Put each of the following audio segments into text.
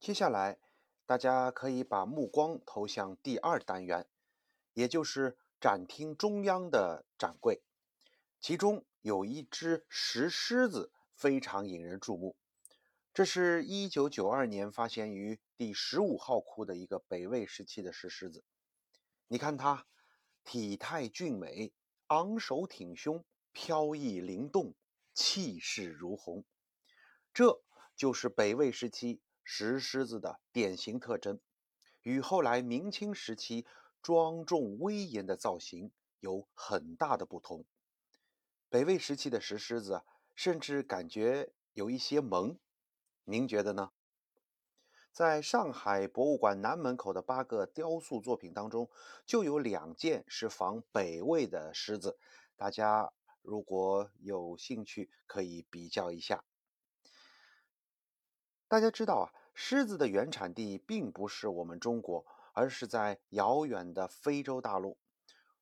接下来，大家可以把目光投向第二单元，也就是展厅中央的展柜，其中有一只石狮子非常引人注目。这是一九九二年发现于第十五号窟的一个北魏时期的石狮子。你看它体态俊美，昂首挺胸，飘逸灵动，气势如虹。这就是北魏时期石狮子的典型特征，与后来明清时期庄重威严的造型有很大的不同。北魏时期的石狮子甚至感觉有一些萌。您觉得呢？在上海博物馆南门口的八个雕塑作品当中，就有两件是仿北魏的狮子。大家如果有兴趣，可以比较一下。大家知道啊，狮子的原产地并不是我们中国，而是在遥远的非洲大陆。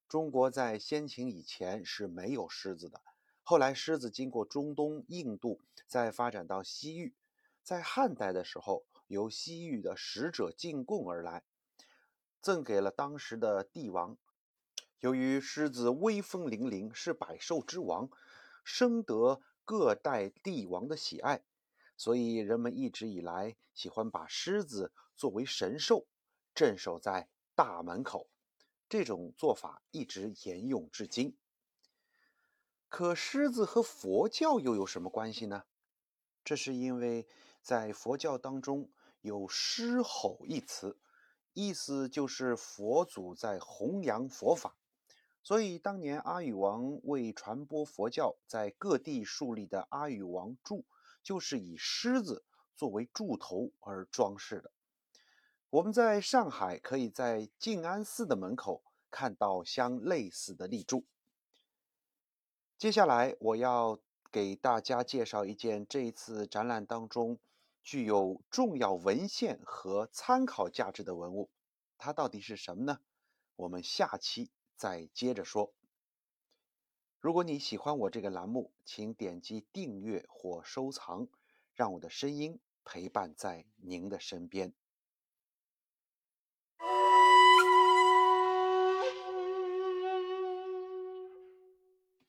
中国在先秦以前是没有狮子的，后来狮子经过中东、印度，再发展到西域。在汉代的时候，由西域的使者进贡而来，赠给了当时的帝王。由于狮子威风凛凛，是百兽之王，深得各代帝王的喜爱，所以人们一直以来喜欢把狮子作为神兽，镇守在大门口。这种做法一直沿用至今。可狮子和佛教又有什么关系呢？这是因为。在佛教当中有“狮吼”一词，意思就是佛祖在弘扬佛法。所以当年阿育王为传播佛教，在各地树立的阿育王柱，就是以狮子作为柱头而装饰的。我们在上海可以在静安寺的门口看到相类似的立柱。接下来我要给大家介绍一件这一次展览当中。具有重要文献和参考价值的文物，它到底是什么呢？我们下期再接着说。如果你喜欢我这个栏目，请点击订阅或收藏，让我的声音陪伴在您的身边。